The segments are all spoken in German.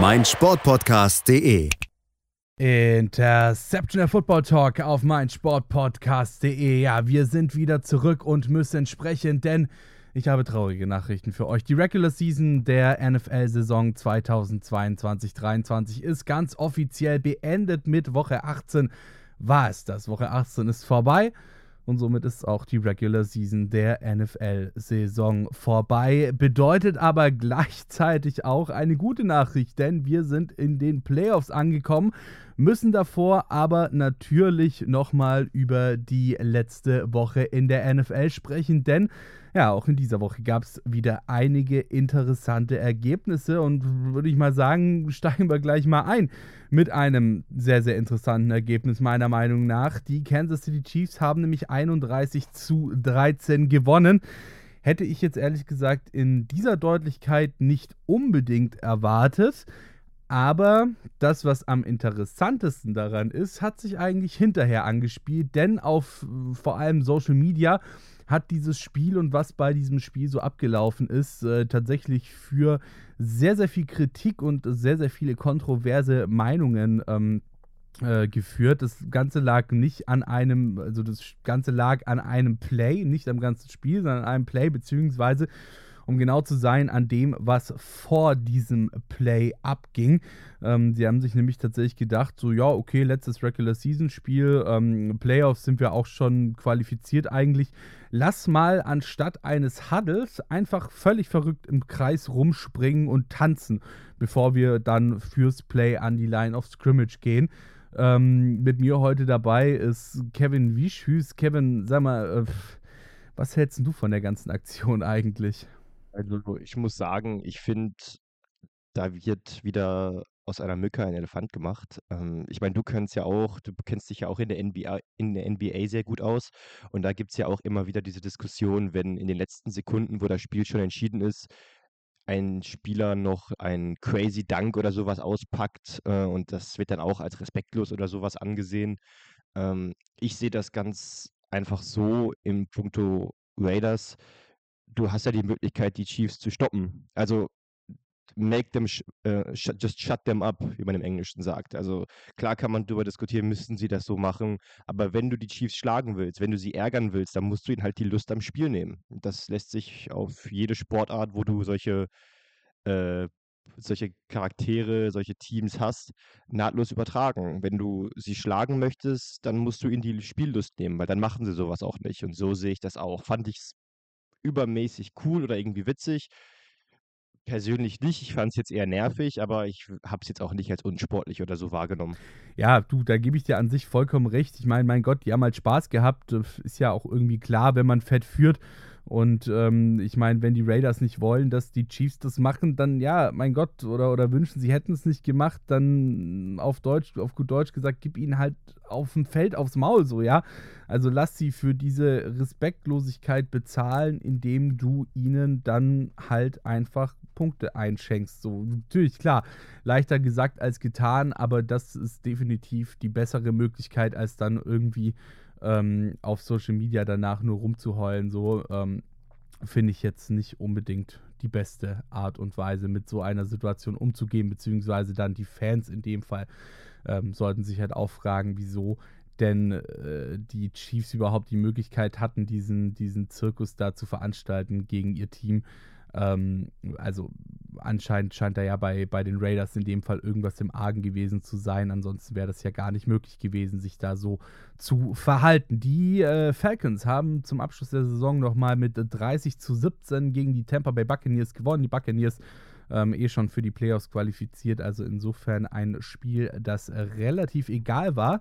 meinsportpodcast.de. Interception der Football Talk auf meinsportpodcast.de. Ja, wir sind wieder zurück und müssen sprechen, denn ich habe traurige Nachrichten für euch. Die Regular Season der NFL-Saison 2022-23 ist ganz offiziell beendet mit Woche 18. War es das? Woche 18 ist vorbei. Und somit ist auch die Regular Season der NFL-Saison vorbei. Bedeutet aber gleichzeitig auch eine gute Nachricht, denn wir sind in den Playoffs angekommen, müssen davor aber natürlich nochmal über die letzte Woche in der NFL sprechen, denn ja, auch in dieser Woche gab es wieder einige interessante Ergebnisse und würde ich mal sagen, steigen wir gleich mal ein mit einem sehr, sehr interessanten Ergebnis meiner Meinung nach. Die Kansas City Chiefs haben nämlich 31 zu 13 gewonnen. Hätte ich jetzt ehrlich gesagt in dieser Deutlichkeit nicht unbedingt erwartet. Aber das, was am interessantesten daran ist, hat sich eigentlich hinterher angespielt, denn auf vor allem Social Media hat dieses Spiel und was bei diesem Spiel so abgelaufen ist, äh, tatsächlich für sehr, sehr viel Kritik und sehr, sehr viele kontroverse Meinungen ähm, äh, geführt. Das Ganze lag nicht an einem, also das Ganze lag an einem Play, nicht am ganzen Spiel, sondern an einem Play, beziehungsweise um genau zu sein, an dem, was vor diesem Play abging. Ähm, sie haben sich nämlich tatsächlich gedacht, so ja, okay, letztes Regular Season Spiel, ähm, Playoffs sind wir auch schon qualifiziert eigentlich. Lass mal anstatt eines Huddles einfach völlig verrückt im Kreis rumspringen und tanzen, bevor wir dann fürs Play an die Line of Scrimmage gehen. Ähm, mit mir heute dabei ist Kevin Wieschhüß. Kevin, sag mal, äh, was hältst du von der ganzen Aktion eigentlich? Also ich muss sagen, ich finde, da wird wieder aus einer Mücke ein Elefant gemacht. Ähm, ich meine, du kennst ja auch, du kennst dich ja auch in der NBA, in der NBA sehr gut aus. Und da gibt es ja auch immer wieder diese Diskussion, wenn in den letzten Sekunden, wo das Spiel schon entschieden ist, ein Spieler noch ein crazy Dunk oder sowas auspackt äh, und das wird dann auch als respektlos oder sowas angesehen. Ähm, ich sehe das ganz einfach so im Punkto Raiders du hast ja die Möglichkeit, die Chiefs zu stoppen. Also make them, sh äh, sh just shut them up, wie man im Englischen sagt. Also klar kann man darüber diskutieren, müssten sie das so machen, aber wenn du die Chiefs schlagen willst, wenn du sie ärgern willst, dann musst du ihnen halt die Lust am Spiel nehmen. Das lässt sich auf jede Sportart, wo du solche äh, solche Charaktere, solche Teams hast, nahtlos übertragen. Wenn du sie schlagen möchtest, dann musst du ihnen die Spiellust nehmen, weil dann machen sie sowas auch nicht. Und so sehe ich das auch. Fand ich übermäßig cool oder irgendwie witzig. Persönlich nicht. Ich fand es jetzt eher nervig, aber ich habe es jetzt auch nicht als unsportlich oder so wahrgenommen. Ja, du, da gebe ich dir an sich vollkommen recht. Ich meine, mein Gott, die haben halt Spaß gehabt. Ist ja auch irgendwie klar, wenn man fett führt. Und ähm, ich meine, wenn die Raiders nicht wollen, dass die Chiefs das machen, dann ja, mein Gott, oder, oder wünschen, sie hätten es nicht gemacht, dann auf Deutsch, auf gut Deutsch gesagt, gib ihnen halt auf dem Feld aufs Maul, so, ja. Also lass sie für diese Respektlosigkeit bezahlen, indem du ihnen dann halt einfach Punkte einschenkst. So, natürlich, klar, leichter gesagt als getan, aber das ist definitiv die bessere Möglichkeit, als dann irgendwie ähm, auf Social Media danach nur rumzuheulen, so ähm, finde ich jetzt nicht unbedingt die beste Art und Weise, mit so einer Situation umzugehen, beziehungsweise dann die Fans in dem Fall ähm, sollten sich halt auch fragen, wieso denn äh, die Chiefs überhaupt die Möglichkeit hatten, diesen, diesen Zirkus da zu veranstalten gegen ihr Team. Ähm, also anscheinend scheint da ja bei, bei den Raiders in dem Fall irgendwas im Argen gewesen zu sein. Ansonsten wäre das ja gar nicht möglich gewesen, sich da so zu verhalten. Die äh, Falcons haben zum Abschluss der Saison nochmal mit 30 zu 17 gegen die Tampa Bay Buccaneers gewonnen. Die Buccaneers ähm, eh schon für die Playoffs qualifiziert. Also insofern ein Spiel, das relativ egal war.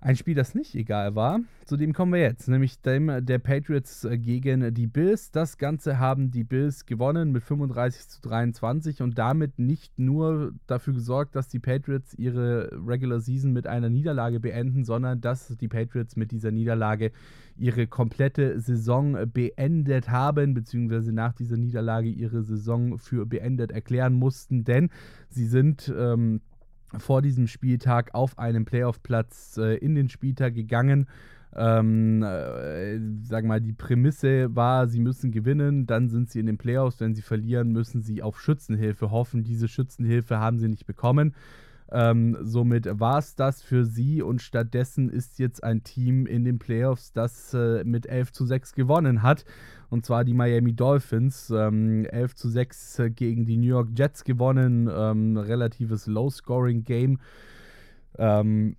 Ein Spiel, das nicht egal war, zu dem kommen wir jetzt, nämlich dem der Patriots äh, gegen die Bills. Das Ganze haben die Bills gewonnen mit 35 zu 23 und damit nicht nur dafür gesorgt, dass die Patriots ihre Regular Season mit einer Niederlage beenden, sondern dass die Patriots mit dieser Niederlage ihre komplette Saison beendet haben, beziehungsweise nach dieser Niederlage ihre Saison für beendet erklären mussten, denn sie sind ähm, vor diesem Spieltag auf einen Playoff-Platz äh, in den Spieltag gegangen. Ähm, äh, sag mal, die Prämisse war, sie müssen gewinnen, dann sind sie in den Playoffs. Wenn sie verlieren, müssen sie auf Schützenhilfe hoffen. Diese Schützenhilfe haben sie nicht bekommen. Ähm, somit war es das für sie und stattdessen ist jetzt ein Team in den Playoffs, das äh, mit 11 zu 6 gewonnen hat. Und zwar die Miami Dolphins. Ähm, 11 zu 6 äh, gegen die New York Jets gewonnen. Ähm, relatives Low-Scoring-Game. Ähm,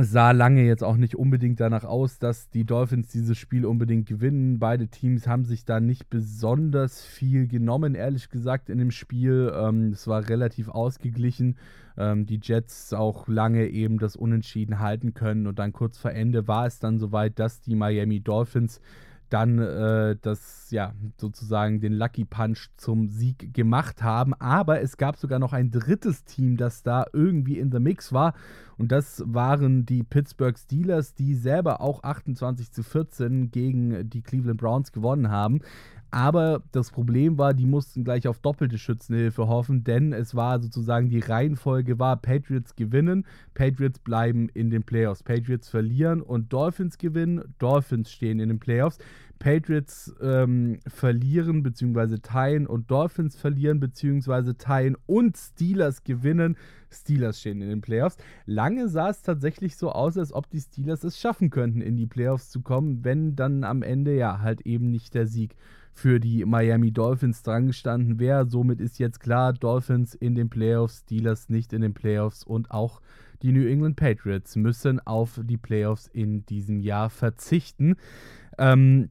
sah lange jetzt auch nicht unbedingt danach aus, dass die Dolphins dieses Spiel unbedingt gewinnen. Beide Teams haben sich da nicht besonders viel genommen, ehrlich gesagt, in dem Spiel. Ähm, es war relativ ausgeglichen. Ähm, die Jets auch lange eben das Unentschieden halten können und dann kurz vor Ende war es dann soweit, dass die Miami Dolphins dann äh, das, ja, sozusagen den Lucky Punch zum Sieg gemacht haben. Aber es gab sogar noch ein drittes Team, das da irgendwie in the Mix war. Und das waren die Pittsburgh Steelers, die selber auch 28 zu 14 gegen die Cleveland Browns gewonnen haben. Aber das Problem war, die mussten gleich auf doppelte Schützenhilfe hoffen, denn es war sozusagen die Reihenfolge war, Patriots gewinnen, Patriots bleiben in den Playoffs, Patriots verlieren und Dolphins gewinnen, Dolphins stehen in den Playoffs. Patriots ähm, verlieren bzw. teilen und Dolphins verlieren bzw. teilen und Steelers gewinnen. Steelers stehen in den Playoffs. Lange sah es tatsächlich so aus, als ob die Steelers es schaffen könnten, in die Playoffs zu kommen, wenn dann am Ende ja halt eben nicht der Sieg für die Miami Dolphins drangestanden wäre. Somit ist jetzt klar, Dolphins in den Playoffs, Steelers nicht in den Playoffs und auch die New England Patriots müssen auf die Playoffs in diesem Jahr verzichten. Ähm,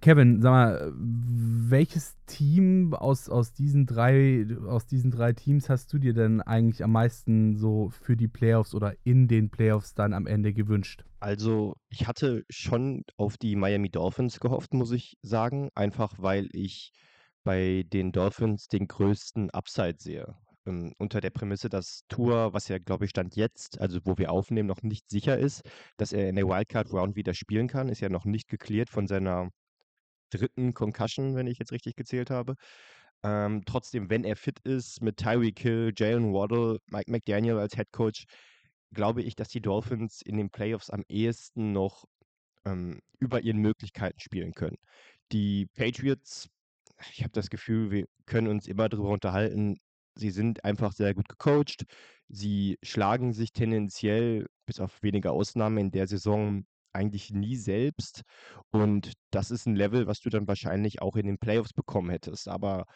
Kevin, sag mal, welches Team aus, aus, diesen drei, aus diesen drei Teams hast du dir denn eigentlich am meisten so für die Playoffs oder in den Playoffs dann am Ende gewünscht? Also, ich hatte schon auf die Miami Dolphins gehofft, muss ich sagen, einfach weil ich bei den Dolphins den größten Upside sehe. Ähm, unter der Prämisse, dass Tour, was ja, glaube ich, Stand jetzt, also wo wir aufnehmen, noch nicht sicher ist, dass er in der Wildcard Round wieder spielen kann, ist ja noch nicht geklärt von seiner dritten Concussion, wenn ich jetzt richtig gezählt habe. Ähm, trotzdem, wenn er fit ist, mit Tyreek Hill, Jalen Waddle, Mike McDaniel als Head Coach, glaube ich, dass die Dolphins in den Playoffs am ehesten noch ähm, über ihren Möglichkeiten spielen können. Die Patriots, ich habe das Gefühl, wir können uns immer darüber unterhalten, sie sind einfach sehr gut gecoacht. Sie schlagen sich tendenziell, bis auf wenige Ausnahmen in der Saison, eigentlich nie selbst. Und das ist ein Level, was du dann wahrscheinlich auch in den Playoffs bekommen hättest. Aber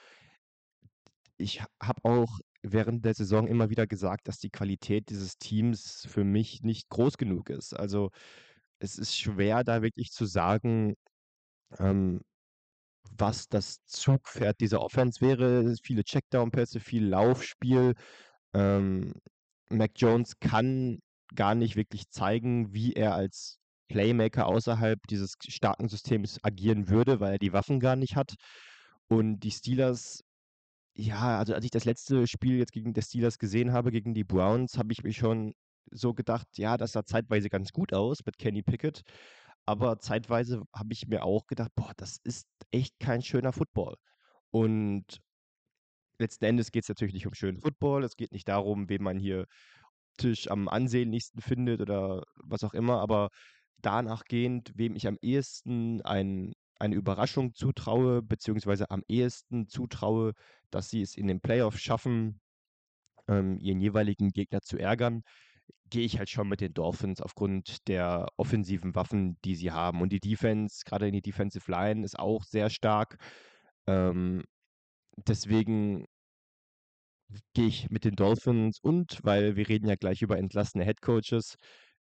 ich habe auch während der Saison immer wieder gesagt, dass die Qualität dieses Teams für mich nicht groß genug ist. Also es ist schwer, da wirklich zu sagen, ähm, was das Zugpferd dieser Offense wäre. Viele Checkdown-Pässe, viel Laufspiel. Ähm, Mac Jones kann gar nicht wirklich zeigen, wie er als Playmaker außerhalb dieses starken Systems agieren würde, weil er die Waffen gar nicht hat. Und die Steelers, ja, also als ich das letzte Spiel jetzt gegen die Steelers gesehen habe, gegen die Browns, habe ich mich schon so gedacht, ja, das sah zeitweise ganz gut aus mit Kenny Pickett. Aber zeitweise habe ich mir auch gedacht, boah, das ist echt kein schöner Football. Und letzten Endes geht es natürlich nicht um schönen Football. Es geht nicht darum, wen man hier Tisch am ansehnlichsten findet oder was auch immer. Aber danach gehend, wem ich am ehesten ein, eine Überraschung zutraue, beziehungsweise am ehesten zutraue, dass sie es in den Playoffs schaffen, ähm, ihren jeweiligen Gegner zu ärgern, gehe ich halt schon mit den Dolphins aufgrund der offensiven Waffen, die sie haben. Und die Defense, gerade in die Defensive Line, ist auch sehr stark. Ähm, deswegen gehe ich mit den Dolphins und weil wir reden ja gleich über entlassene Headcoaches,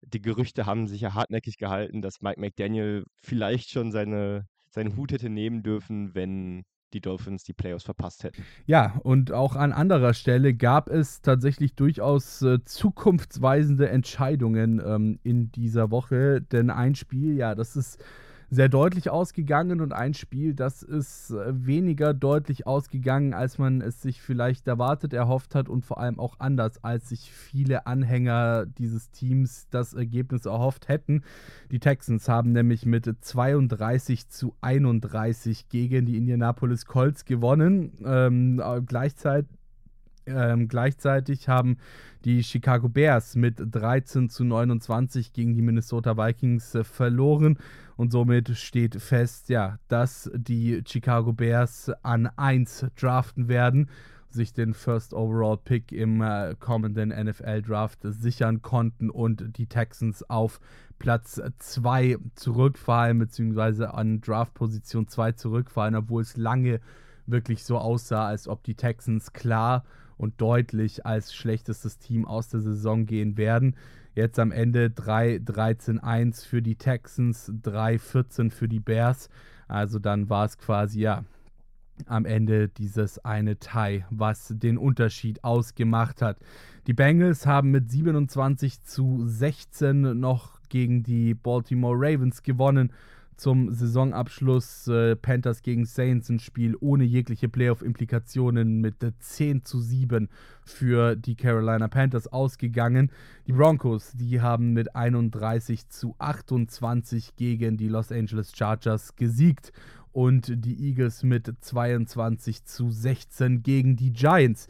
die Gerüchte haben sich ja hartnäckig gehalten, dass Mike McDaniel vielleicht schon seine, seinen Hut hätte nehmen dürfen, wenn die Dolphins die Playoffs verpasst hätten. Ja, und auch an anderer Stelle gab es tatsächlich durchaus äh, zukunftsweisende Entscheidungen ähm, in dieser Woche. Denn ein Spiel, ja, das ist sehr deutlich ausgegangen und ein Spiel, das ist äh, weniger deutlich ausgegangen, als man es sich vielleicht erwartet, erhofft hat und vor allem auch anders, als sich viele Anhänger dieses Teams das Ergebnis erhofft hätten. Die Texans haben nämlich mit 32 zu 31 gegen die Indianapolis Colts gewonnen. Ähm, gleichzeitig ähm, gleichzeitig haben die Chicago Bears mit 13 zu 29 gegen die Minnesota Vikings äh, verloren. Und somit steht fest, ja, dass die Chicago Bears an 1 draften werden, sich den First Overall Pick im äh, kommenden NFL Draft sichern konnten und die Texans auf Platz 2 zurückfallen, beziehungsweise an Draft-Position 2 zurückfallen, obwohl es lange wirklich so aussah, als ob die Texans klar und deutlich als schlechtestes Team aus der Saison gehen werden. Jetzt am Ende 3-13-1 für die Texans, 3-14 für die Bears. Also dann war es quasi ja am Ende dieses eine Tie, was den Unterschied ausgemacht hat. Die Bengals haben mit 27 zu 16 noch gegen die Baltimore Ravens gewonnen zum Saisonabschluss äh, Panthers gegen Saints ein Spiel ohne jegliche Playoff-Implikationen mit 10 zu 7 für die Carolina Panthers ausgegangen. Die Broncos, die haben mit 31 zu 28 gegen die Los Angeles Chargers gesiegt und die Eagles mit 22 zu 16 gegen die Giants.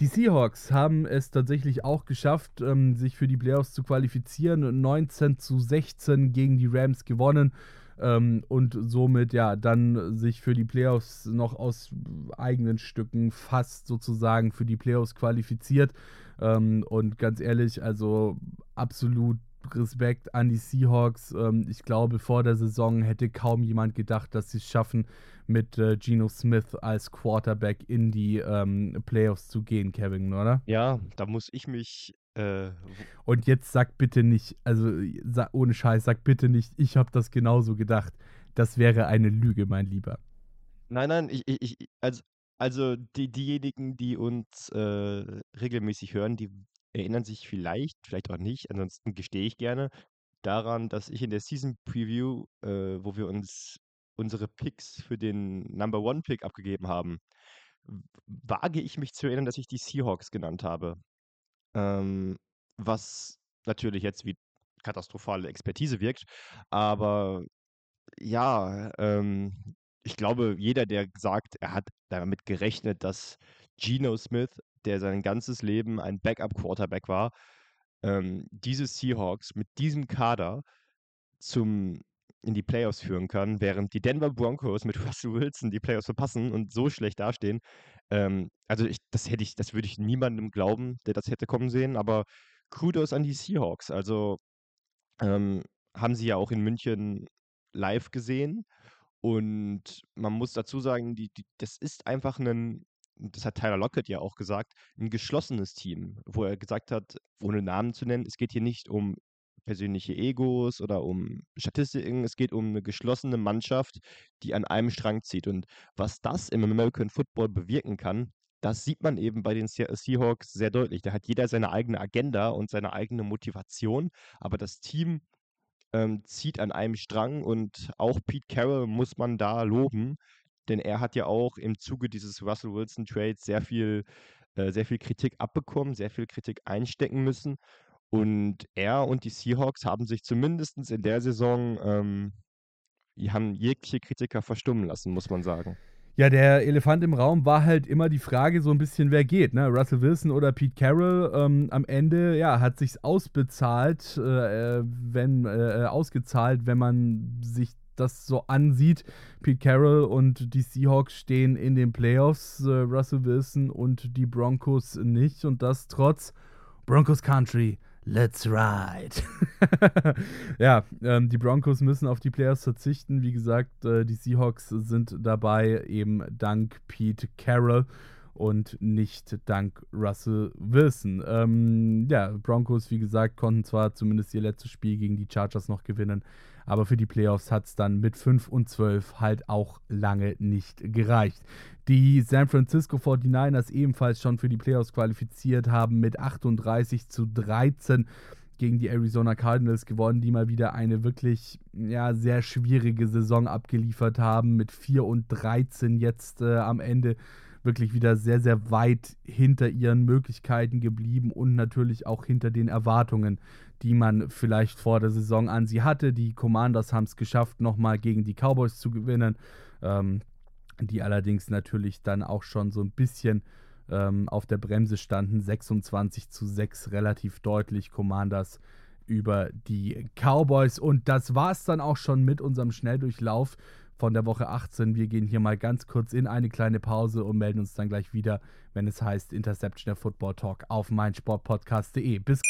Die Seahawks haben es tatsächlich auch geschafft, ähm, sich für die Playoffs zu qualifizieren. 19 zu 16 gegen die Rams gewonnen ähm, und somit ja dann sich für die Playoffs noch aus eigenen Stücken fast sozusagen für die Playoffs qualifiziert. Ähm, und ganz ehrlich, also absolut Respekt an die Seahawks. Ähm, ich glaube, vor der Saison hätte kaum jemand gedacht, dass sie es schaffen, mit äh, Geno Smith als Quarterback in die ähm, Playoffs zu gehen, Kevin, oder? Ja, da muss ich mich äh, und jetzt sag bitte nicht, also ohne Scheiß, sag bitte nicht, ich habe das genauso gedacht. Das wäre eine Lüge, mein Lieber. Nein, nein, ich, ich, also, also die, diejenigen, die uns äh, regelmäßig hören, die erinnern sich vielleicht, vielleicht auch nicht, ansonsten gestehe ich gerne, daran, dass ich in der Season Preview, äh, wo wir uns unsere Picks für den Number One Pick abgegeben haben, wage ich mich zu erinnern, dass ich die Seahawks genannt habe. Ähm, was natürlich jetzt wie katastrophale Expertise wirkt. Aber ja, ähm, ich glaube, jeder, der sagt, er hat damit gerechnet, dass Geno Smith, der sein ganzes Leben ein Backup-Quarterback war, ähm, diese Seahawks mit diesem Kader zum in die Playoffs führen kann, während die Denver Broncos mit Russell Wilson die Playoffs verpassen und so schlecht dastehen, ähm, also ich, das hätte ich, das würde ich niemandem glauben, der das hätte kommen sehen, aber Kudos an die Seahawks. Also ähm, haben sie ja auch in München live gesehen. Und man muss dazu sagen, die, die, das ist einfach ein, das hat Tyler Lockett ja auch gesagt, ein geschlossenes Team, wo er gesagt hat, ohne Namen zu nennen, es geht hier nicht um persönliche Egos oder um Statistiken. Es geht um eine geschlossene Mannschaft, die an einem Strang zieht. Und was das im American Football bewirken kann, das sieht man eben bei den Seahawks sehr deutlich. Da hat jeder seine eigene Agenda und seine eigene Motivation, aber das Team ähm, zieht an einem Strang und auch Pete Carroll muss man da loben, denn er hat ja auch im Zuge dieses Russell Wilson Trades sehr viel, äh, sehr viel Kritik abbekommen, sehr viel Kritik einstecken müssen und er und die Seahawks haben sich zumindest in der Saison, ähm, haben jegliche Kritiker verstummen lassen, muss man sagen. Ja, der Elefant im Raum war halt immer die Frage so ein bisschen, wer geht, ne? Russell Wilson oder Pete Carroll. Ähm, am Ende, ja, hat sich's ausbezahlt, äh, wenn, äh, ausgezahlt, wenn man sich das so ansieht. Pete Carroll und die Seahawks stehen in den Playoffs, äh, Russell Wilson und die Broncos nicht. Und das trotz Broncos Country Let's ride. ja, ähm, die Broncos müssen auf die Players verzichten. Wie gesagt, äh, die Seahawks sind dabei, eben dank Pete Carroll. und nicht dank Russell Wilson. Ähm, ja, Broncos, wie gesagt, konnten zwar zumindest ihr letztes Spiel gegen die Chargers noch gewinnen, aber für die Playoffs hat es dann mit 5 und 12 halt auch lange nicht gereicht. Die San Francisco 49ers ebenfalls schon für die Playoffs qualifiziert haben mit 38 zu 13 gegen die Arizona Cardinals gewonnen, die mal wieder eine wirklich ja, sehr schwierige Saison abgeliefert haben mit 4 und 13 jetzt äh, am Ende wirklich wieder sehr, sehr weit hinter ihren Möglichkeiten geblieben und natürlich auch hinter den Erwartungen, die man vielleicht vor der Saison an sie hatte. Die Commanders haben es geschafft, nochmal gegen die Cowboys zu gewinnen, ähm, die allerdings natürlich dann auch schon so ein bisschen ähm, auf der Bremse standen. 26 zu 6 relativ deutlich Commanders über die Cowboys. Und das war es dann auch schon mit unserem Schnelldurchlauf von der Woche 18. Wir gehen hier mal ganz kurz in eine kleine Pause und melden uns dann gleich wieder, wenn es heißt Interception der Football Talk auf meinsportpodcast.de. Bis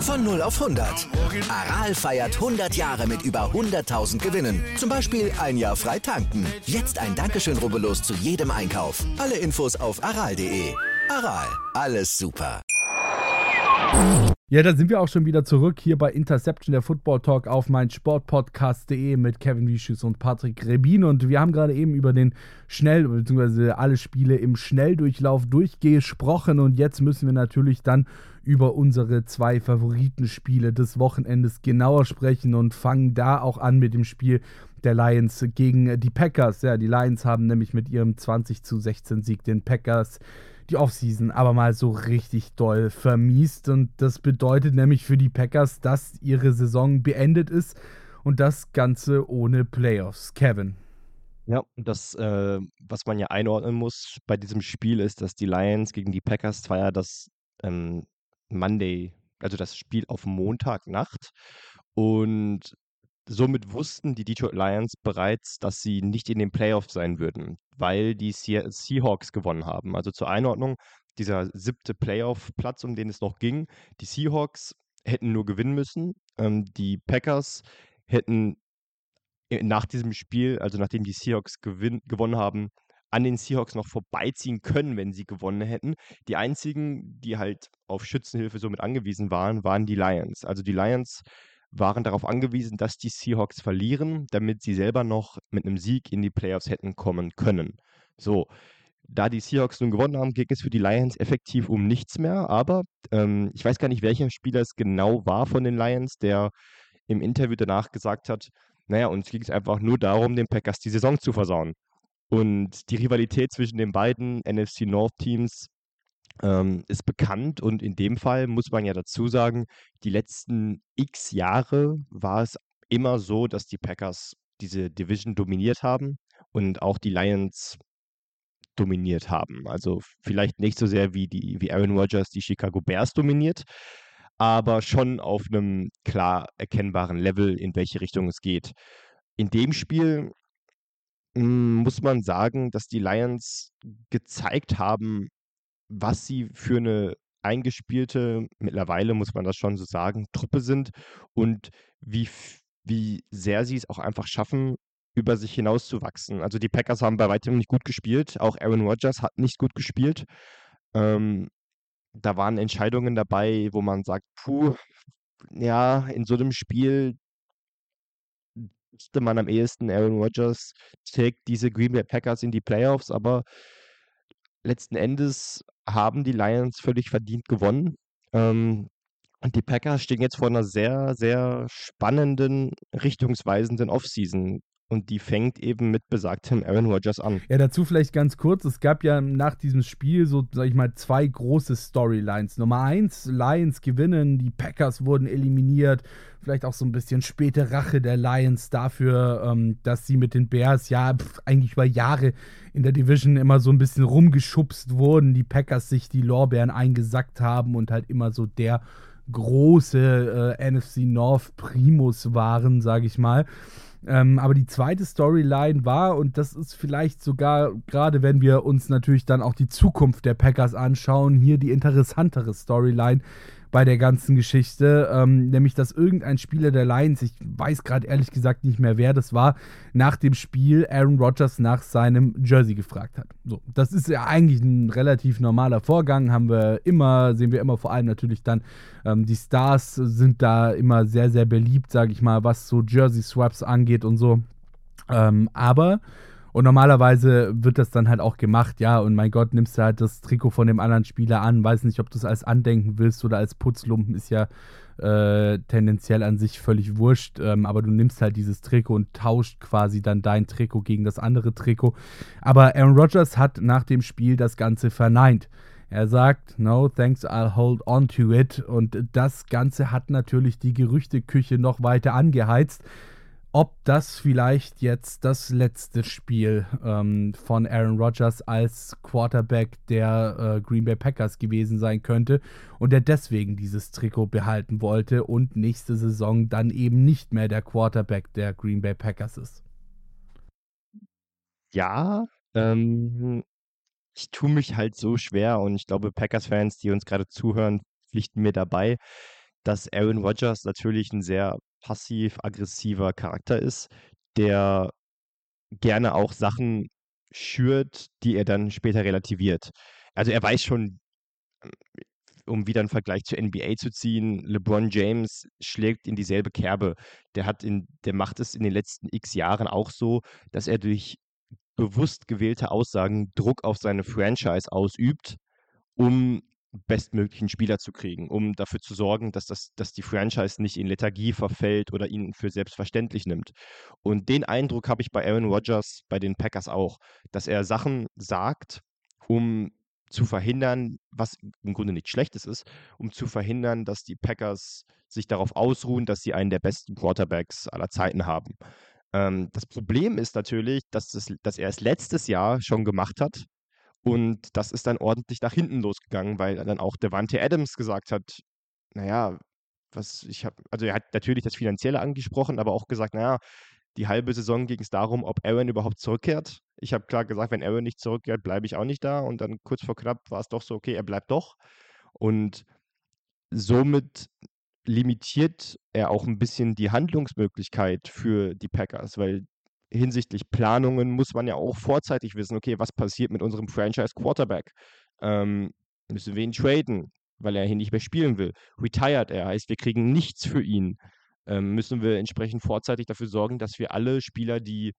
Von 0 auf 100. Aral feiert 100 Jahre mit über 100.000 Gewinnen. Zum Beispiel ein Jahr frei tanken. Jetzt ein Dankeschön, rubbellos zu jedem Einkauf. Alle Infos auf aral.de. Aral, alles super. Ja, da sind wir auch schon wieder zurück hier bei Interception, der Football Talk auf mein Sportpodcast.de mit Kevin Wieschüss und Patrick Rebin. Und wir haben gerade eben über den Schnell- bzw. alle Spiele im Schnelldurchlauf durchgesprochen. Und jetzt müssen wir natürlich dann über unsere zwei Favoritenspiele des Wochenendes genauer sprechen und fangen da auch an mit dem Spiel der Lions gegen die Packers. Ja, die Lions haben nämlich mit ihrem 20 zu 16 Sieg den Packers die Offseason aber mal so richtig doll vermiest. Und das bedeutet nämlich für die Packers, dass ihre Saison beendet ist und das Ganze ohne Playoffs. Kevin. Ja, das, äh, was man ja einordnen muss bei diesem Spiel, ist, dass die Lions gegen die Packers zwar ja das ähm, Monday, also das Spiel auf Montagnacht und Somit wussten die Detroit Lions bereits, dass sie nicht in den Playoffs sein würden, weil die Seahawks gewonnen haben. Also zur Einordnung, dieser siebte Playoff-Platz, um den es noch ging, die Seahawks hätten nur gewinnen müssen. Ähm, die Packers hätten nach diesem Spiel, also nachdem die Seahawks gewinn, gewonnen haben, an den Seahawks noch vorbeiziehen können, wenn sie gewonnen hätten. Die einzigen, die halt auf Schützenhilfe somit angewiesen waren, waren die Lions. Also die Lions waren darauf angewiesen, dass die Seahawks verlieren, damit sie selber noch mit einem Sieg in die Playoffs hätten kommen können. So, da die Seahawks nun gewonnen haben, ging es für die Lions effektiv um nichts mehr. Aber ähm, ich weiß gar nicht, welcher Spieler es genau war von den Lions, der im Interview danach gesagt hat, naja, uns ging es einfach nur darum, den Packers die Saison zu versauen. Und die Rivalität zwischen den beiden NFC North Teams ähm, ist bekannt und in dem Fall muss man ja dazu sagen, die letzten x Jahre war es immer so, dass die Packers diese Division dominiert haben und auch die Lions dominiert haben. Also vielleicht nicht so sehr wie die wie Aaron Rodgers die Chicago Bears dominiert, aber schon auf einem klar erkennbaren Level, in welche Richtung es geht. In dem Spiel hm, muss man sagen, dass die Lions gezeigt haben, was sie für eine eingespielte, mittlerweile muss man das schon so sagen, Truppe sind und wie, wie sehr sie es auch einfach schaffen, über sich hinauszuwachsen. Also die Packers haben bei weitem nicht gut gespielt, auch Aaron Rodgers hat nicht gut gespielt. Ähm, da waren Entscheidungen dabei, wo man sagt, puh, ja, in so einem Spiel müsste man am ehesten Aaron Rodgers trägt diese Green Bay Packers in die Playoffs, aber letzten Endes haben die Lions völlig verdient gewonnen. Ähm, und die Packers stehen jetzt vor einer sehr, sehr spannenden, richtungsweisenden Offseason und die fängt eben mit besagtem Aaron Rodgers an. Ja, dazu vielleicht ganz kurz. Es gab ja nach diesem Spiel so, sag ich mal, zwei große Storylines. Nummer eins, Lions gewinnen, die Packers wurden eliminiert. Vielleicht auch so ein bisschen späte Rache der Lions dafür, ähm, dass sie mit den Bears ja pf, eigentlich über Jahre in der Division immer so ein bisschen rumgeschubst wurden. Die Packers sich die Lorbeeren eingesackt haben und halt immer so der große äh, NFC North Primus waren, sage ich mal. Ähm, aber die zweite Storyline war, und das ist vielleicht sogar, gerade wenn wir uns natürlich dann auch die Zukunft der Packers anschauen, hier die interessantere Storyline, bei der ganzen Geschichte, ähm, nämlich dass irgendein Spieler der Lions, ich weiß gerade ehrlich gesagt nicht mehr, wer das war, nach dem Spiel Aaron Rodgers nach seinem Jersey gefragt hat. So, das ist ja eigentlich ein relativ normaler Vorgang, haben wir immer, sehen wir immer vor allem natürlich dann, ähm, die Stars sind da immer sehr, sehr beliebt, sage ich mal, was so Jersey-Swaps angeht und so. Ähm, aber und normalerweise wird das dann halt auch gemacht, ja. Und mein Gott, nimmst du halt das Trikot von dem anderen Spieler an. Weiß nicht, ob du es als Andenken willst oder als Putzlumpen, ist ja äh, tendenziell an sich völlig wurscht. Ähm, aber du nimmst halt dieses Trikot und tauscht quasi dann dein Trikot gegen das andere Trikot. Aber Aaron Rodgers hat nach dem Spiel das Ganze verneint. Er sagt, no, thanks, I'll hold on to it. Und das Ganze hat natürlich die Gerüchteküche noch weiter angeheizt ob das vielleicht jetzt das letzte Spiel ähm, von Aaron Rodgers als Quarterback der äh, Green Bay Packers gewesen sein könnte und er deswegen dieses Trikot behalten wollte und nächste Saison dann eben nicht mehr der Quarterback der Green Bay Packers ist. Ja, ähm, ich tue mich halt so schwer und ich glaube, Packers-Fans, die uns gerade zuhören, pflichten mir dabei, dass Aaron Rodgers natürlich ein sehr passiv-aggressiver Charakter ist, der gerne auch Sachen schürt, die er dann später relativiert. Also er weiß schon, um wieder einen Vergleich zur NBA zu ziehen, LeBron James schlägt in dieselbe Kerbe. Der hat in, der macht es in den letzten X Jahren auch so, dass er durch bewusst gewählte Aussagen Druck auf seine Franchise ausübt, um bestmöglichen Spieler zu kriegen, um dafür zu sorgen, dass, das, dass die Franchise nicht in Lethargie verfällt oder ihn für selbstverständlich nimmt. Und den Eindruck habe ich bei Aaron Rodgers bei den Packers auch, dass er Sachen sagt, um zu verhindern, was im Grunde nichts Schlechtes ist, um zu verhindern, dass die Packers sich darauf ausruhen, dass sie einen der besten Quarterbacks aller Zeiten haben. Ähm, das Problem ist natürlich, dass, es, dass er es letztes Jahr schon gemacht hat und das ist dann ordentlich nach hinten losgegangen, weil dann auch Devante Adams gesagt hat, naja, was ich habe, also er hat natürlich das Finanzielle angesprochen, aber auch gesagt, naja, die halbe Saison ging es darum, ob Aaron überhaupt zurückkehrt. Ich habe klar gesagt, wenn Aaron nicht zurückkehrt, bleibe ich auch nicht da. Und dann kurz vor knapp war es doch so, okay, er bleibt doch. Und somit limitiert er auch ein bisschen die Handlungsmöglichkeit für die Packers, weil hinsichtlich Planungen muss man ja auch vorzeitig wissen, okay, was passiert mit unserem Franchise Quarterback? Ähm, müssen wir ihn traden, weil er hier nicht mehr spielen will? Retired er, heißt, wir kriegen nichts für ihn. Ähm, müssen wir entsprechend vorzeitig dafür sorgen, dass wir alle Spieler, die,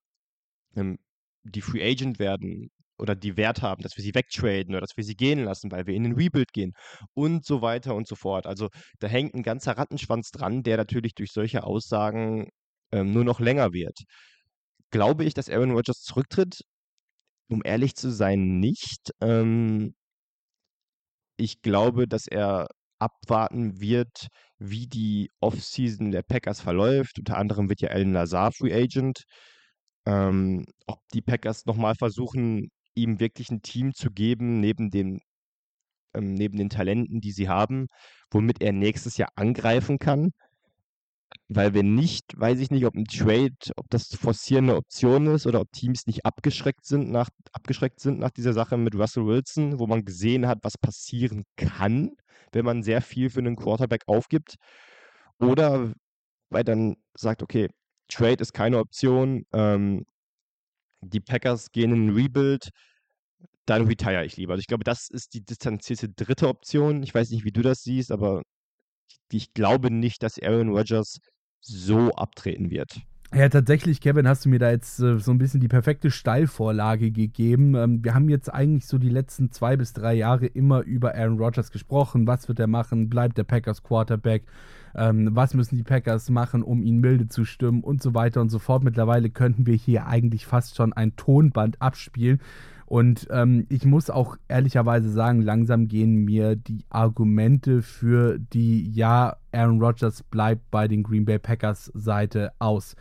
ähm, die Free Agent werden oder die Wert haben, dass wir sie wegtraden oder dass wir sie gehen lassen, weil wir in den Rebuild gehen und so weiter und so fort. Also da hängt ein ganzer Rattenschwanz dran, der natürlich durch solche Aussagen ähm, nur noch länger wird. Glaube ich, dass Aaron Rodgers zurücktritt? Um ehrlich zu sein, nicht. Ähm, ich glaube, dass er abwarten wird, wie die Offseason der Packers verläuft. Unter anderem wird ja Alan Lazar Free Agent. Ähm, ob die Packers nochmal versuchen, ihm wirklich ein Team zu geben, neben den, ähm, neben den Talenten, die sie haben, womit er nächstes Jahr angreifen kann weil wir nicht, weiß ich nicht, ob ein Trade, ob das Forcieren eine Option ist oder ob Teams nicht abgeschreckt sind nach, abgeschreckt sind nach dieser Sache mit Russell Wilson, wo man gesehen hat, was passieren kann, wenn man sehr viel für einen Quarterback aufgibt. Oder weil dann sagt, okay, Trade ist keine Option, ähm, die Packers gehen in ein Rebuild, dann retire ich lieber. Also ich glaube, das ist die distanzierte dritte Option. Ich weiß nicht, wie du das siehst, aber ich glaube nicht, dass Aaron Rodgers so abtreten wird. Ja, tatsächlich, Kevin, hast du mir da jetzt äh, so ein bisschen die perfekte Steilvorlage gegeben. Ähm, wir haben jetzt eigentlich so die letzten zwei bis drei Jahre immer über Aaron Rodgers gesprochen. Was wird er machen? Bleibt der Packers Quarterback? Ähm, was müssen die Packers machen, um ihn milde zu stimmen und so weiter und so fort. Mittlerweile könnten wir hier eigentlich fast schon ein Tonband abspielen. Und ähm, ich muss auch ehrlicherweise sagen, langsam gehen mir die Argumente für die Ja, Aaron Rodgers bleibt bei den Green Bay Packers Seite aus.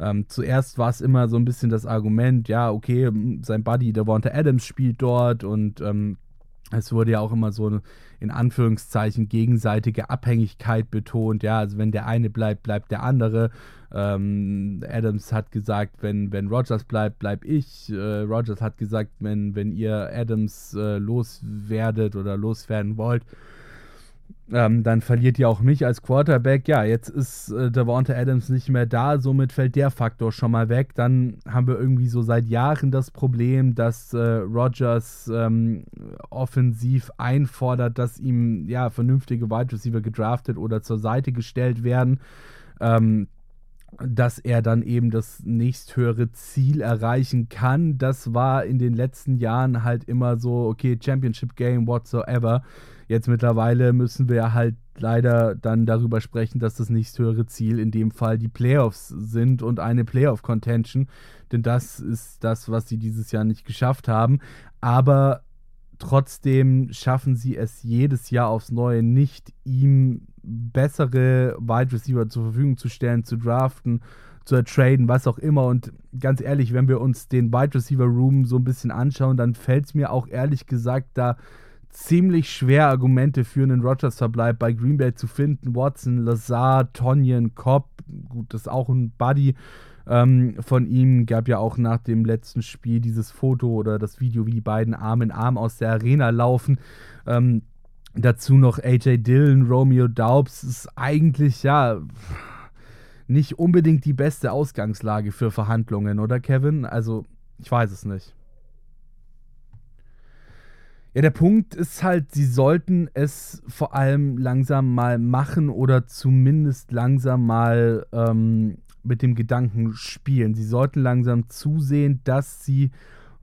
Ähm, zuerst war es immer so ein bisschen das Argument, ja, okay, sein Buddy Devonta Adams spielt dort und ähm, es wurde ja auch immer so in Anführungszeichen gegenseitige Abhängigkeit betont. Ja, also wenn der eine bleibt, bleibt der andere. Ähm, Adams hat gesagt, wenn, wenn Rogers bleibt, bleib ich. Äh, Rogers hat gesagt, wenn, wenn ihr Adams äh, loswerdet oder loswerden wollt, ähm, dann verliert ihr auch mich als Quarterback. Ja, jetzt ist äh, Devonta Adams nicht mehr da, somit fällt der Faktor schon mal weg. Dann haben wir irgendwie so seit Jahren das Problem, dass äh, Rodgers ähm, offensiv einfordert, dass ihm ja vernünftige Wide Receiver gedraftet oder zur Seite gestellt werden. Ähm, dass er dann eben das nächsthöhere Ziel erreichen kann. Das war in den letzten Jahren halt immer so, okay, Championship Game whatsoever. Jetzt mittlerweile müssen wir halt leider dann darüber sprechen, dass das nächsthöhere Ziel in dem Fall die Playoffs sind und eine Playoff-Contention. Denn das ist das, was sie dieses Jahr nicht geschafft haben. Aber trotzdem schaffen sie es jedes Jahr aufs Neue nicht, ihm bessere Wide Receiver zur Verfügung zu stellen, zu draften, zu traden, was auch immer. Und ganz ehrlich, wenn wir uns den Wide Receiver Room so ein bisschen anschauen, dann fällt es mir auch ehrlich gesagt da ziemlich schwer, Argumente für einen Rogers-Verbleib bei Green Bay zu finden. Watson, Lazar, Tonyan, Cobb, gut, das ist auch ein Buddy ähm, von ihm. Gab ja auch nach dem letzten Spiel dieses Foto oder das Video, wie die beiden Arm in Arm aus der Arena laufen. Ähm, dazu noch AJ Dillon, Romeo Daubs. Ist eigentlich, ja nicht unbedingt die beste Ausgangslage für Verhandlungen, oder Kevin? Also, ich weiß es nicht. Ja, der Punkt ist halt, sie sollten es vor allem langsam mal machen oder zumindest langsam mal ähm, mit dem Gedanken spielen. Sie sollten langsam zusehen, dass sie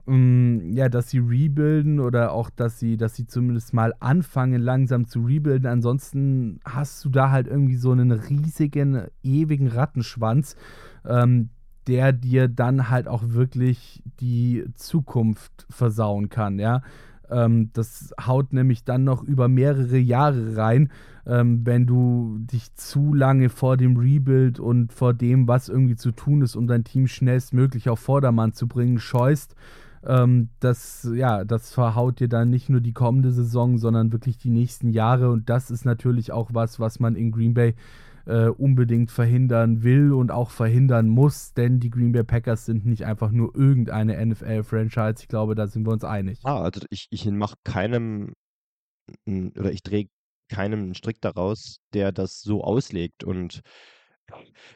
ähm, ja, dass sie rebuilden oder auch, dass sie, dass sie zumindest mal anfangen, langsam zu rebuilden. Ansonsten hast du da halt irgendwie so einen riesigen, ewigen Rattenschwanz, ähm, der dir dann halt auch wirklich die Zukunft versauen kann, ja. Ähm, das haut nämlich dann noch über mehrere Jahre rein, ähm, wenn du dich zu lange vor dem Rebuild und vor dem, was irgendwie zu tun ist, um dein Team schnellstmöglich auf Vordermann zu bringen, scheust. Ähm, das, ja, das verhaut dir dann nicht nur die kommende Saison, sondern wirklich die nächsten Jahre. Und das ist natürlich auch was, was man in Green Bay äh, unbedingt verhindern will und auch verhindern muss, denn die Green Bay Packers sind nicht einfach nur irgendeine NFL-Franchise. Ich glaube, da sind wir uns einig. Ah, also ich, ich mache keinem oder ich drehe keinem einen Strick daraus, der das so auslegt. Und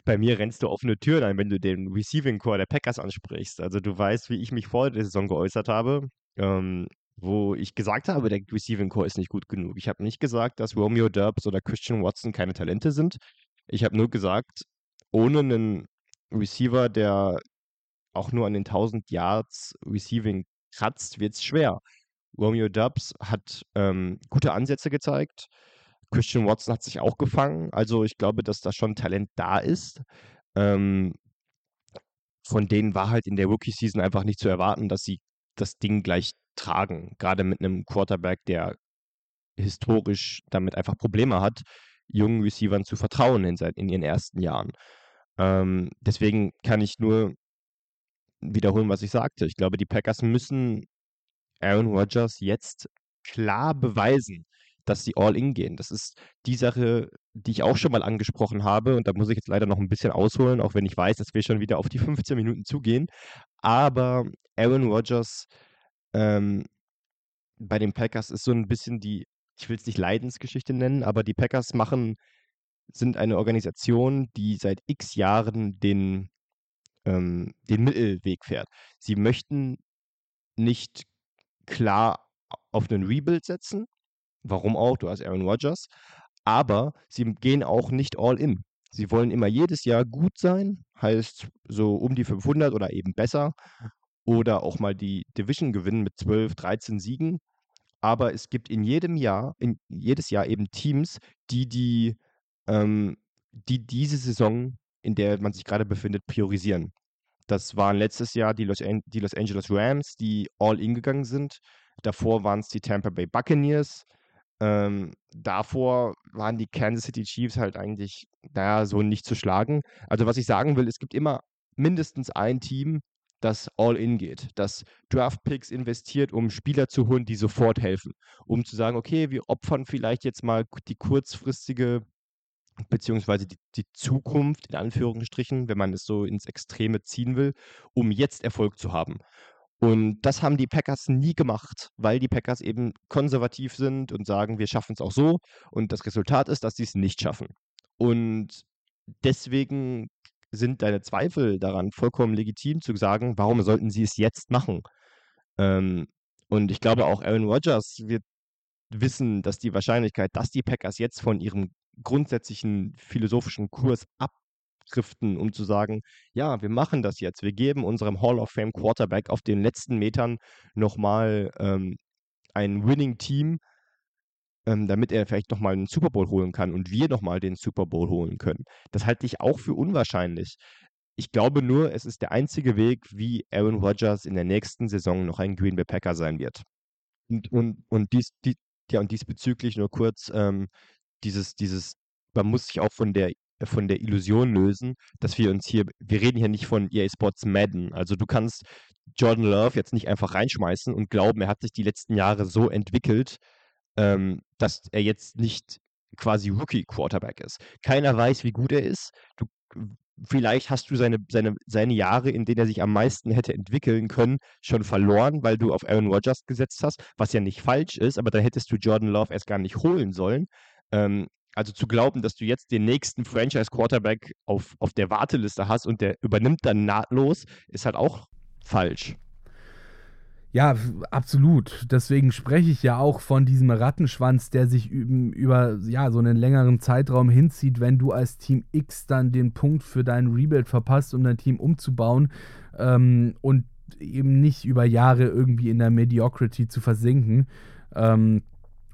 bei mir rennst du offene Türen ein, wenn du den Receiving Core der Packers ansprichst. Also du weißt, wie ich mich vor der Saison geäußert habe. Ähm, wo ich gesagt habe, der Receiving Core ist nicht gut genug. Ich habe nicht gesagt, dass Romeo Durbs oder Christian Watson keine Talente sind. Ich habe nur gesagt, ohne einen Receiver, der auch nur an den 1000 Yards Receiving kratzt, wird es schwer. Romeo Dubs hat ähm, gute Ansätze gezeigt. Christian Watson hat sich auch gefangen. Also ich glaube, dass da schon Talent da ist. Ähm, von denen war halt in der Rookie-Season einfach nicht zu erwarten, dass sie das Ding gleich tragen. Gerade mit einem Quarterback, der historisch damit einfach Probleme hat, jungen Receivern zu vertrauen in, in ihren ersten Jahren. Ähm, deswegen kann ich nur wiederholen, was ich sagte. Ich glaube, die Packers müssen Aaron Rodgers jetzt klar beweisen, dass sie all in gehen. Das ist die Sache, die ich auch schon mal angesprochen habe. Und da muss ich jetzt leider noch ein bisschen ausholen, auch wenn ich weiß, dass wir schon wieder auf die 15 Minuten zugehen. Aber Aaron Rodgers ähm, bei den Packers ist so ein bisschen die, ich will es nicht Leidensgeschichte nennen, aber die Packers machen, sind eine Organisation, die seit x Jahren den, ähm, den Mittelweg fährt. Sie möchten nicht klar auf einen Rebuild setzen. Warum auch? Du hast Aaron Rodgers. Aber sie gehen auch nicht all in. Sie wollen immer jedes Jahr gut sein, heißt so um die 500 oder eben besser oder auch mal die Division gewinnen mit 12, 13 Siegen. Aber es gibt in jedem Jahr, in jedes Jahr eben Teams, die die, ähm, die diese Saison, in der man sich gerade befindet, priorisieren. Das waren letztes Jahr die Los, An die Los Angeles Rams, die all in gegangen sind. Davor waren es die Tampa Bay Buccaneers. Ähm, davor waren die Kansas City Chiefs halt eigentlich, naja, so nicht zu schlagen. Also was ich sagen will, es gibt immer mindestens ein Team, das All-In geht, das Draft-Picks investiert, um Spieler zu holen, die sofort helfen. Um zu sagen, okay, wir opfern vielleicht jetzt mal die kurzfristige beziehungsweise die, die Zukunft, in Anführungsstrichen, wenn man es so ins Extreme ziehen will, um jetzt Erfolg zu haben. Und das haben die Packers nie gemacht, weil die Packers eben konservativ sind und sagen, wir schaffen es auch so. Und das Resultat ist, dass sie es nicht schaffen. Und deswegen sind deine Zweifel daran vollkommen legitim zu sagen, warum sollten sie es jetzt machen? Ähm, und ich glaube auch Aaron Rodgers wird wissen, dass die Wahrscheinlichkeit, dass die Packers jetzt von ihrem grundsätzlichen philosophischen Kurs abdriften, um zu sagen, ja, wir machen das jetzt, wir geben unserem Hall of Fame Quarterback auf den letzten Metern nochmal ähm, ein Winning Team, ähm, damit er vielleicht nochmal einen Super Bowl holen kann und wir nochmal den Super Bowl holen können. Das halte ich auch für unwahrscheinlich. Ich glaube nur, es ist der einzige Weg, wie Aaron Rodgers in der nächsten Saison noch ein Green Bay Packer sein wird. Und, und, und, dies, die, ja, und diesbezüglich nur kurz, ähm, dieses, dieses, man muss sich auch von der von der Illusion lösen, dass wir uns hier, wir reden hier nicht von EA Sports Madden. Also du kannst Jordan Love jetzt nicht einfach reinschmeißen und glauben, er hat sich die letzten Jahre so entwickelt, ähm, dass er jetzt nicht quasi Rookie-Quarterback ist. Keiner weiß, wie gut er ist. Du, vielleicht hast du seine, seine, seine Jahre, in denen er sich am meisten hätte entwickeln können, schon verloren, weil du auf Aaron Rodgers gesetzt hast, was ja nicht falsch ist, aber dann hättest du Jordan Love erst gar nicht holen sollen. Ähm, also zu glauben, dass du jetzt den nächsten Franchise-Quarterback auf, auf der Warteliste hast und der übernimmt dann nahtlos, ist halt auch falsch. Ja, absolut. Deswegen spreche ich ja auch von diesem Rattenschwanz, der sich über ja, so einen längeren Zeitraum hinzieht, wenn du als Team X dann den Punkt für dein Rebuild verpasst, um dein Team umzubauen ähm, und eben nicht über Jahre irgendwie in der Mediocrity zu versinken. Ähm,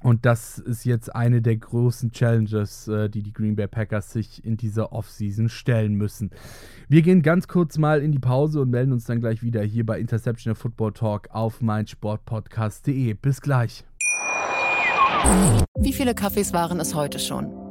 und das ist jetzt eine der großen Challenges, äh, die die Green Bay Packers sich in dieser Offseason stellen müssen. Wir gehen ganz kurz mal in die Pause und melden uns dann gleich wieder hier bei Interception Football Talk auf meinsportpodcast.de. Bis gleich. Wie viele Kaffees waren es heute schon?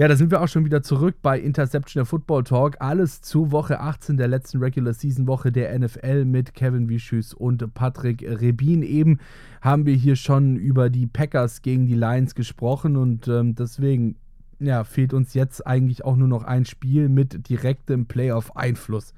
Ja, da sind wir auch schon wieder zurück bei Interception der Football Talk. Alles zu Woche 18 der letzten Regular Season Woche der NFL mit Kevin Wischüs und Patrick Rebin. Eben haben wir hier schon über die Packers gegen die Lions gesprochen und ähm, deswegen ja, fehlt uns jetzt eigentlich auch nur noch ein Spiel mit direktem Playoff-Einfluss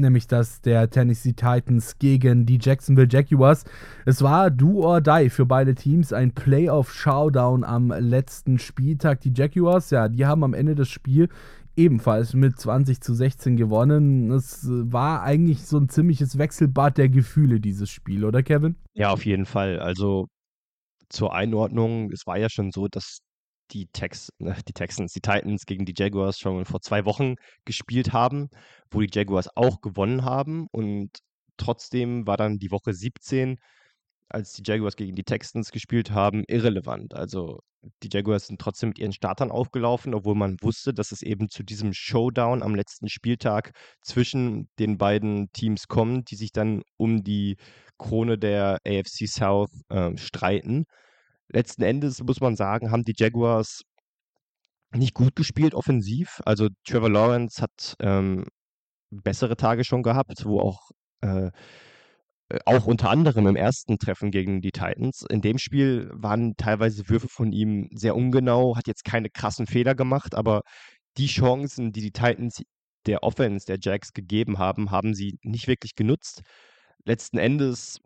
nämlich das der Tennessee Titans gegen die Jacksonville Jaguars. Es war do or die für beide Teams, ein Playoff-Showdown am letzten Spieltag. Die Jaguars, ja, die haben am Ende das Spiel ebenfalls mit 20 zu 16 gewonnen. Es war eigentlich so ein ziemliches Wechselbad der Gefühle, dieses Spiel, oder Kevin? Ja, auf jeden Fall. Also zur Einordnung, es war ja schon so, dass die, Tex äh, die Texans, die Titans gegen die Jaguars schon vor zwei Wochen gespielt haben, wo die Jaguars auch gewonnen haben. Und trotzdem war dann die Woche 17, als die Jaguars gegen die Texans gespielt haben, irrelevant. Also die Jaguars sind trotzdem mit ihren Startern aufgelaufen, obwohl man wusste, dass es eben zu diesem Showdown am letzten Spieltag zwischen den beiden Teams kommt, die sich dann um die Krone der AFC South äh, streiten letzten Endes muss man sagen, haben die Jaguars nicht gut gespielt offensiv. Also Trevor Lawrence hat ähm, bessere Tage schon gehabt, wo auch äh, äh, auch unter anderem im ersten Treffen gegen die Titans. In dem Spiel waren teilweise Würfe von ihm sehr ungenau, hat jetzt keine krassen Fehler gemacht, aber die Chancen, die die Titans der Offense der Jacks gegeben haben, haben sie nicht wirklich genutzt. Letzten Endes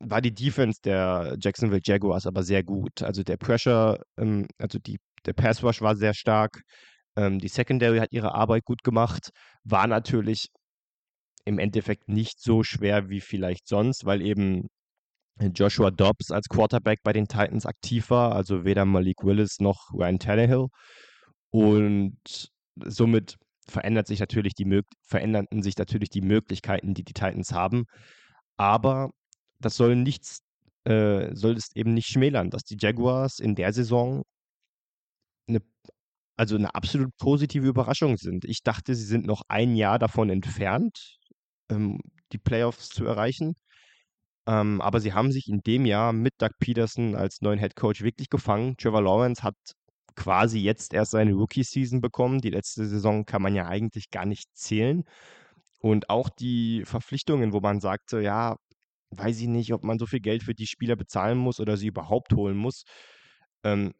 war die Defense der Jacksonville Jaguars aber sehr gut. Also der Pressure, ähm, also die, der Pass Rush war sehr stark. Ähm, die Secondary hat ihre Arbeit gut gemacht. War natürlich im Endeffekt nicht so schwer wie vielleicht sonst, weil eben Joshua Dobbs als Quarterback bei den Titans aktiv war, also weder Malik Willis noch Ryan Tannehill. Und somit verändert sich natürlich die, veränderten sich natürlich die Möglichkeiten, die die Titans haben. Aber das soll nichts, äh, soll es eben nicht schmälern, dass die Jaguars in der Saison eine, also eine absolut positive Überraschung sind. Ich dachte, sie sind noch ein Jahr davon entfernt, ähm, die Playoffs zu erreichen. Ähm, aber sie haben sich in dem Jahr mit Doug Peterson als neuen Head Coach wirklich gefangen. Trevor Lawrence hat quasi jetzt erst seine Rookie-Season bekommen. Die letzte Saison kann man ja eigentlich gar nicht zählen. Und auch die Verpflichtungen, wo man sagte, ja, weiß ich nicht, ob man so viel Geld für die Spieler bezahlen muss oder sie überhaupt holen muss. Ähm,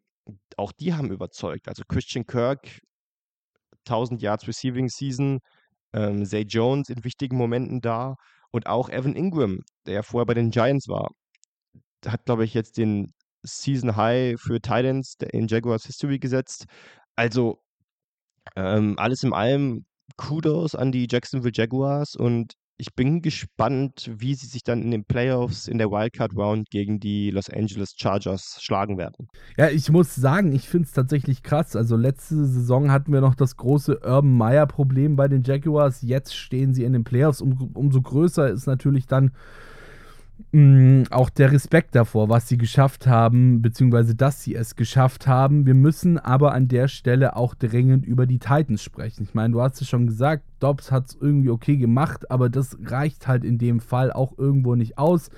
auch die haben überzeugt. Also Christian Kirk, 1000 Yards Receiving Season, ähm, Zay Jones in wichtigen Momenten da und auch Evan Ingram, der ja vorher bei den Giants war, hat, glaube ich, jetzt den Season High für Titans in Jaguars History gesetzt. Also ähm, alles in allem Kudos an die Jacksonville Jaguars und ich bin gespannt, wie sie sich dann in den Playoffs in der Wildcard Round gegen die Los Angeles Chargers schlagen werden. Ja, ich muss sagen, ich finde es tatsächlich krass. Also letzte Saison hatten wir noch das große Urban Meyer Problem bei den Jaguars. Jetzt stehen sie in den Playoffs. Um, umso größer ist natürlich dann mh, auch der Respekt davor, was sie geschafft haben, beziehungsweise dass sie es geschafft haben. Wir müssen aber an der Stelle auch dringend über die Titans sprechen. Ich meine, du hast es schon gesagt, Dobbs hat es irgendwie okay gemacht, aber das reicht halt in dem Fall auch irgendwo nicht aus.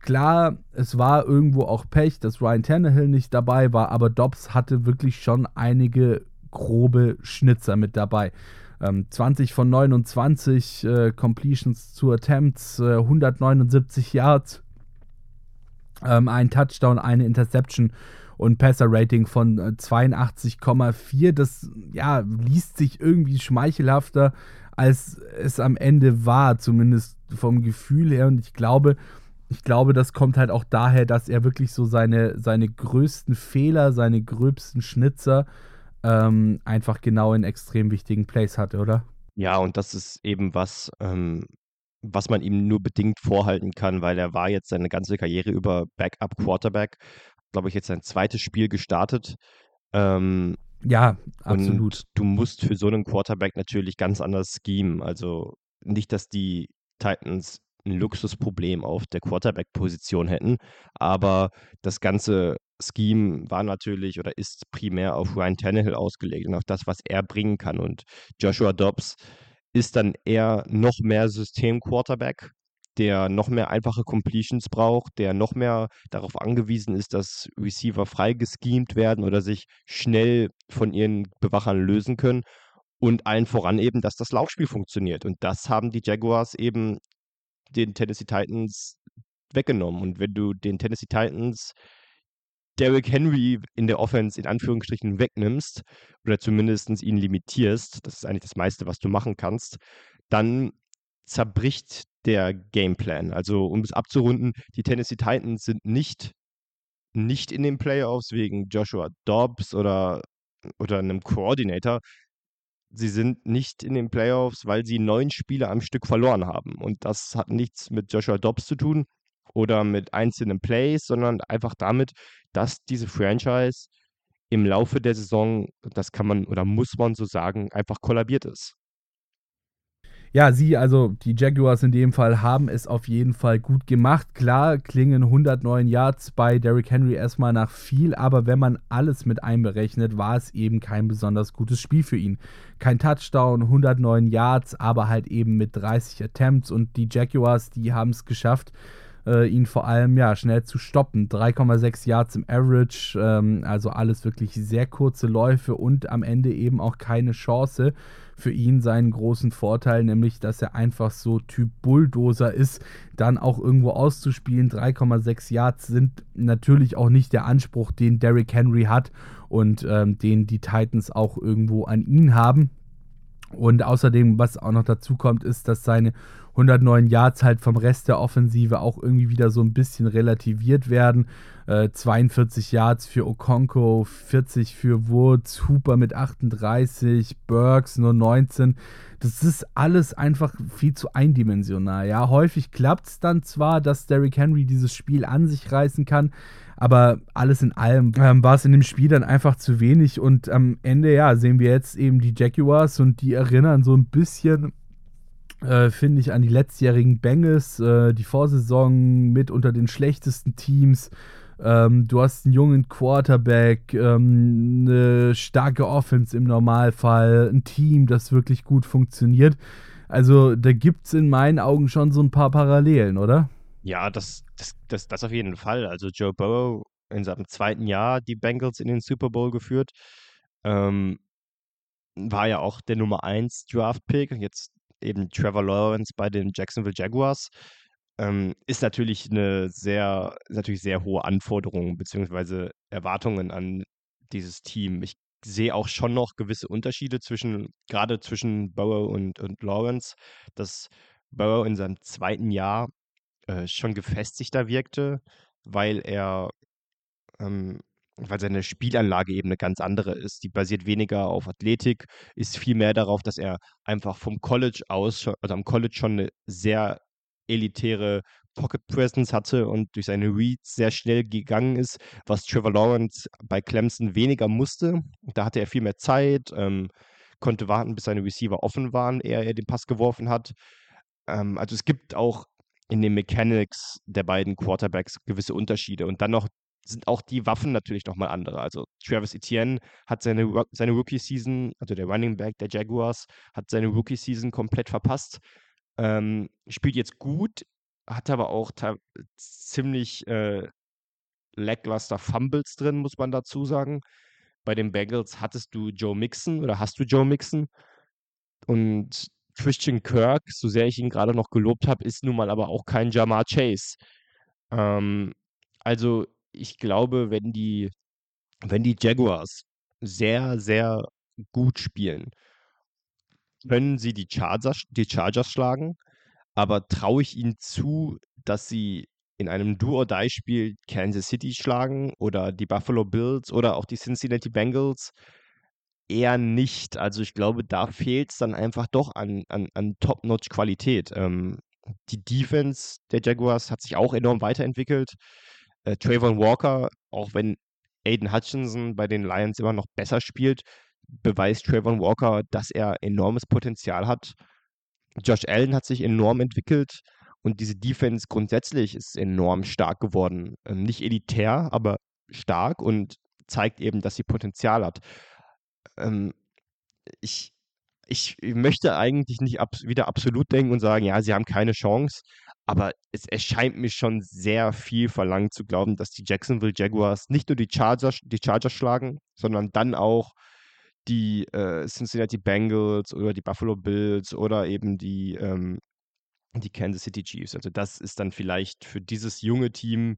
Klar, es war irgendwo auch Pech, dass Ryan Tannehill nicht dabei war, aber Dobbs hatte wirklich schon einige grobe Schnitzer mit dabei. 20 ähm, von 29 äh, Completions zu Attempts, äh, 179 Yards, ähm, ein Touchdown, eine Interception und Passer-Rating von 82,4. Äh, das ja, liest sich irgendwie schmeichelhafter, als es am Ende war, zumindest vom Gefühl her. Und ich glaube, ich glaube, das kommt halt auch daher, dass er wirklich so seine, seine größten Fehler, seine gröbsten Schnitzer ähm, einfach genau in extrem wichtigen Plays hatte, oder? Ja, und das ist eben was, ähm, was man ihm nur bedingt vorhalten kann, weil er war jetzt seine ganze Karriere über Backup Quarterback, glaube ich, jetzt sein zweites Spiel gestartet. Ähm, ja, absolut. Und du musst für so einen Quarterback natürlich ganz anders schemen. Also nicht, dass die Titans ein Luxusproblem auf der Quarterback-Position hätten. Aber das ganze Scheme war natürlich oder ist primär auf Ryan Tannehill ausgelegt und auf das, was er bringen kann. Und Joshua Dobbs ist dann eher noch mehr System-Quarterback, der noch mehr einfache Completions braucht, der noch mehr darauf angewiesen ist, dass Receiver frei geschemt werden oder sich schnell von ihren Bewachern lösen können. Und allen voran eben, dass das Laufspiel funktioniert. Und das haben die Jaguars eben den Tennessee Titans weggenommen. Und wenn du den Tennessee Titans Derrick Henry in der Offense in Anführungsstrichen wegnimmst oder zumindest ihn limitierst, das ist eigentlich das meiste, was du machen kannst, dann zerbricht der Gameplan. Also um es abzurunden, die Tennessee Titans sind nicht, nicht in den Playoffs wegen Joshua Dobbs oder, oder einem Coordinator, sie sind nicht in den Playoffs, weil sie neun Spiele am Stück verloren haben. Und das hat nichts mit Joshua Dobbs zu tun oder mit einzelnen Plays, sondern einfach damit, dass diese Franchise im Laufe der Saison, das kann man oder muss man so sagen, einfach kollabiert ist. Ja, sie, also die Jaguars in dem Fall, haben es auf jeden Fall gut gemacht. Klar klingen 109 Yards bei Derrick Henry erstmal nach viel, aber wenn man alles mit einberechnet, war es eben kein besonders gutes Spiel für ihn. Kein Touchdown, 109 Yards, aber halt eben mit 30 Attempts und die Jaguars, die haben es geschafft, äh, ihn vor allem ja schnell zu stoppen. 3,6 Yards im Average, ähm, also alles wirklich sehr kurze Läufe und am Ende eben auch keine Chance für ihn seinen großen Vorteil, nämlich dass er einfach so Typ Bulldozer ist, dann auch irgendwo auszuspielen. 3,6 Yards sind natürlich auch nicht der Anspruch, den Derrick Henry hat und ähm, den die Titans auch irgendwo an ihn haben. Und außerdem, was auch noch dazu kommt, ist, dass seine 109 Yards halt vom Rest der Offensive auch irgendwie wieder so ein bisschen relativiert werden. Äh, 42 Yards für Okonko, 40 für Woods, Hooper mit 38, Burks nur 19. Das ist alles einfach viel zu eindimensional. Ja, häufig klappt es dann zwar, dass Derrick Henry dieses Spiel an sich reißen kann, aber alles in allem ähm, war es in dem Spiel dann einfach zu wenig und am Ende, ja, sehen wir jetzt eben die Jaguars und die erinnern so ein bisschen äh, finde ich, an die letztjährigen Bengals, äh, die Vorsaison mit unter den schlechtesten Teams. Ähm, du hast einen jungen Quarterback, ähm, eine starke Offense im Normalfall, ein Team, das wirklich gut funktioniert. Also da gibt es in meinen Augen schon so ein paar Parallelen, oder? Ja, das, das, das, das auf jeden Fall. Also Joe Burrow in seinem zweiten Jahr die Bengals in den Super Bowl geführt. Ähm, war ja auch der Nummer 1 Draft-Pick. Jetzt eben Trevor Lawrence bei den Jacksonville Jaguars. Ähm, ist natürlich eine sehr, natürlich sehr hohe Anforderungen bzw. Erwartungen an dieses Team. Ich sehe auch schon noch gewisse Unterschiede zwischen, gerade zwischen Burrow und, und Lawrence, dass Burrow in seinem zweiten Jahr äh, schon gefestigter wirkte, weil er ähm, weil seine Spielanlage eben eine ganz andere ist. Die basiert weniger auf Athletik, ist viel mehr darauf, dass er einfach vom College aus, also am College schon eine sehr elitäre Pocket Presence hatte und durch seine Reads sehr schnell gegangen ist, was Trevor Lawrence bei Clemson weniger musste. Da hatte er viel mehr Zeit, ähm, konnte warten, bis seine Receiver offen waren, ehe er den Pass geworfen hat. Ähm, also es gibt auch in den Mechanics der beiden Quarterbacks gewisse Unterschiede. Und dann noch sind auch die Waffen natürlich nochmal andere. Also Travis Etienne hat seine, seine Rookie-Season, also der Running Back der Jaguars, hat seine Rookie-Season komplett verpasst. Ähm, spielt jetzt gut, hat aber auch ziemlich äh, lackluster Fumbles drin, muss man dazu sagen. Bei den Bengals hattest du Joe Mixon oder hast du Joe Mixon. Und Christian Kirk, so sehr ich ihn gerade noch gelobt habe, ist nun mal aber auch kein Jamar Chase. Ähm, also ich glaube, wenn die, wenn die Jaguars sehr, sehr gut spielen, können sie die Chargers, die Chargers schlagen, aber traue ich ihnen zu, dass sie in einem Do-or-Die-Spiel Kansas City schlagen oder die Buffalo Bills oder auch die Cincinnati Bengals? Eher nicht. Also ich glaube, da fehlt es dann einfach doch an, an, an Top-Notch-Qualität. Ähm, die Defense der Jaguars hat sich auch enorm weiterentwickelt. Äh, Trayvon Walker, auch wenn Aiden Hutchinson bei den Lions immer noch besser spielt, beweist Trayvon Walker, dass er enormes Potenzial hat. Josh Allen hat sich enorm entwickelt und diese Defense grundsätzlich ist enorm stark geworden. Ähm, nicht elitär, aber stark und zeigt eben, dass sie Potenzial hat. Ähm, ich, ich möchte eigentlich nicht ab, wieder absolut denken und sagen, ja, sie haben keine Chance, aber es erscheint mir schon sehr viel verlangt zu glauben, dass die Jacksonville Jaguars nicht nur die Chargers, die Chargers schlagen, sondern dann auch die äh, Cincinnati Bengals oder die Buffalo Bills oder eben die, ähm, die Kansas City Chiefs. Also das ist dann vielleicht für dieses junge Team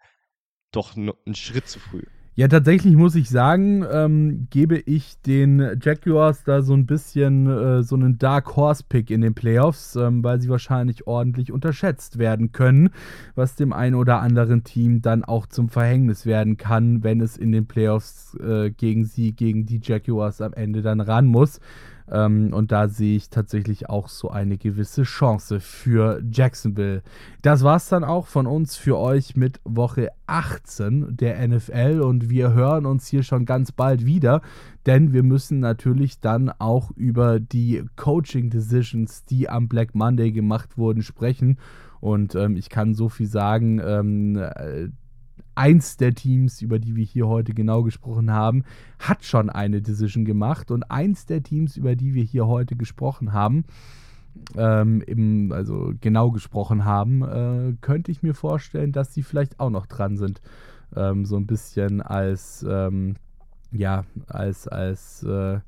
doch ein Schritt zu früh. Ja, tatsächlich muss ich sagen, ähm, gebe ich den Jaguars da so ein bisschen äh, so einen Dark Horse Pick in den Playoffs, ähm, weil sie wahrscheinlich ordentlich unterschätzt werden können, was dem einen oder anderen Team dann auch zum Verhängnis werden kann, wenn es in den Playoffs äh, gegen sie, gegen die Jaguars am Ende dann ran muss. Ähm, und da sehe ich tatsächlich auch so eine gewisse Chance für Jacksonville. Das war es dann auch von uns für euch mit Woche 18 der NFL und wir hören uns hier schon ganz bald wieder, denn wir müssen natürlich dann auch über die Coaching Decisions, die am Black Monday gemacht wurden, sprechen. Und ähm, ich kann so viel sagen, ähm, äh, eins der Teams, über die wir hier heute genau gesprochen haben, hat schon eine Decision gemacht und eins der Teams, über die wir hier heute gesprochen haben, ähm, im, also genau gesprochen haben, äh, könnte ich mir vorstellen, dass sie vielleicht auch noch dran sind. Ähm, so ein bisschen als, ähm, ja, als, als äh,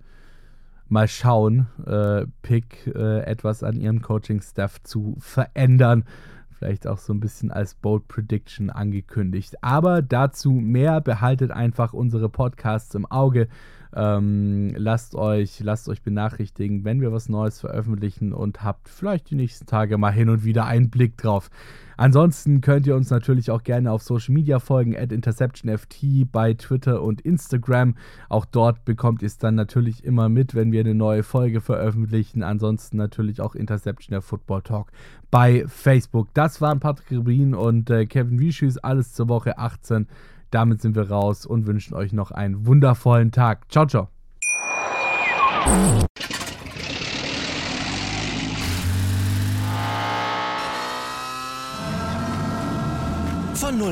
mal schauen, äh, Pick äh, etwas an ihrem Coaching-Staff zu verändern vielleicht auch so ein bisschen als Bold Prediction angekündigt. Aber dazu mehr, behaltet einfach unsere Podcasts im Auge. Ähm, lasst euch, lasst euch benachrichtigen, wenn wir was Neues veröffentlichen und habt vielleicht die nächsten Tage mal hin und wieder einen Blick drauf. Ansonsten könnt ihr uns natürlich auch gerne auf Social Media folgen, at InterceptionFT bei Twitter und Instagram. Auch dort bekommt ihr es dann natürlich immer mit, wenn wir eine neue Folge veröffentlichen. Ansonsten natürlich auch Interception der Football Talk bei Facebook. Das waren Patrick Rubin und äh, Kevin Wieschüß, alles zur Woche 18. Damit sind wir raus und wünschen euch noch einen wundervollen Tag. Ciao, ciao.